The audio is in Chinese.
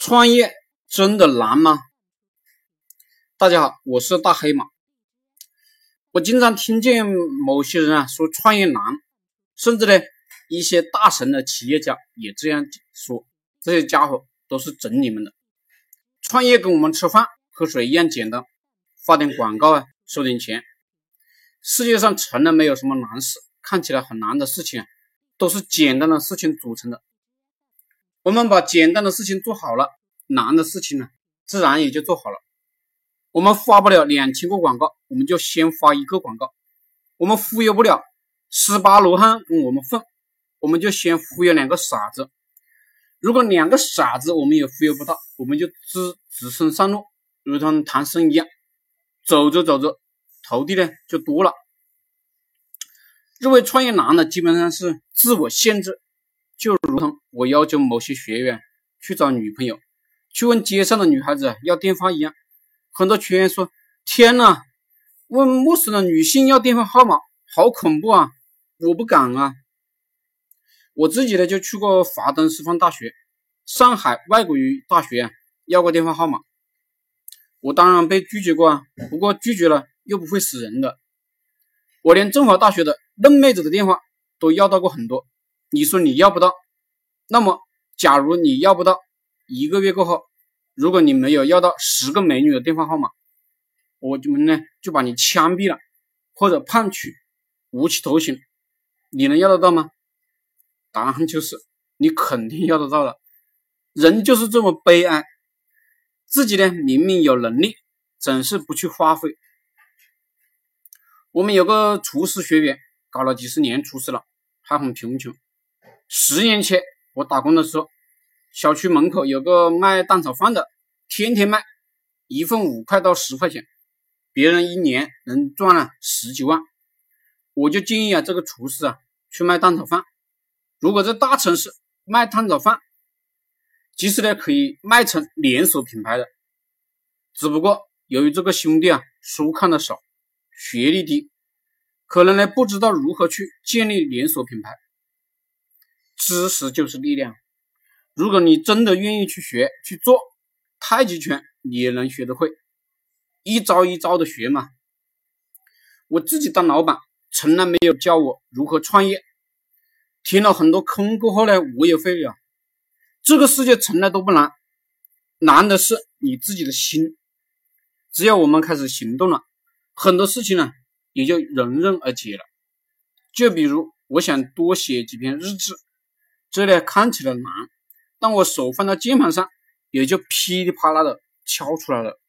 创业真的难吗？大家好，我是大黑马。我经常听见某些人啊说创业难，甚至呢一些大神的企业家也这样说。这些家伙都是整你们的。创业跟我们吃饭喝水一样简单，发点广告啊，收点钱。世界上从来没有什么难事，看起来很难的事情啊，都是简单的事情组成的。我们把简单的事情做好了，难的事情呢，自然也就做好了。我们发不了两千个广告，我们就先发一个广告；我们忽悠不了十八罗汉跟我们混，我们就先忽悠两个傻子。如果两个傻子我们也忽悠不到，我们就只只身上路，如同唐僧一样，走着走着，徒弟呢就多了。认为创业难的，基本上是自我限制。就如同我要求某些学员去找女朋友，去问街上的女孩子要电话一样，很多学员说：“天哪，问陌生的女性要电话号码，好恐怖啊！我不敢啊。”我自己呢就去过华东师范大学、上海外国语大学，要过电话号码，我当然被拒绝过啊。不过拒绝了又不会死人的，我连政法大学的嫩妹子的电话都要到过很多。你说你要不到，那么假如你要不到，一个月过后，如果你没有要到十个美女的电话号码，我们呢就把你枪毙了，或者判处无期徒刑，你能要得到吗？答案就是你肯定要得到了。人就是这么悲哀，自己呢明明有能力，总是不去发挥。我们有个厨师学员，搞了几十年厨师了，还很贫穷。十年前我打工的时候，小区门口有个卖蛋炒饭的，天天卖，一份五块到十块钱，别人一年能赚了十几万。我就建议啊，这个厨师啊去卖蛋炒饭。如果在大城市卖蛋炒饭，其实呢可以卖成连锁品牌的，只不过由于这个兄弟啊书看的少，学历低，可能呢不知道如何去建立连锁品牌。知识就是力量。如果你真的愿意去学去做太极拳，你也能学得会，一招一招的学嘛。我自己当老板，从来没有教我如何创业。听了很多坑过后呢，我也会了。这个世界从来都不难，难的是你自己的心。只要我们开始行动了，很多事情呢也就迎刃而解了。就比如，我想多写几篇日志。这里看起来难，但我手放到键盘上，也就噼里啪啦的敲出来了。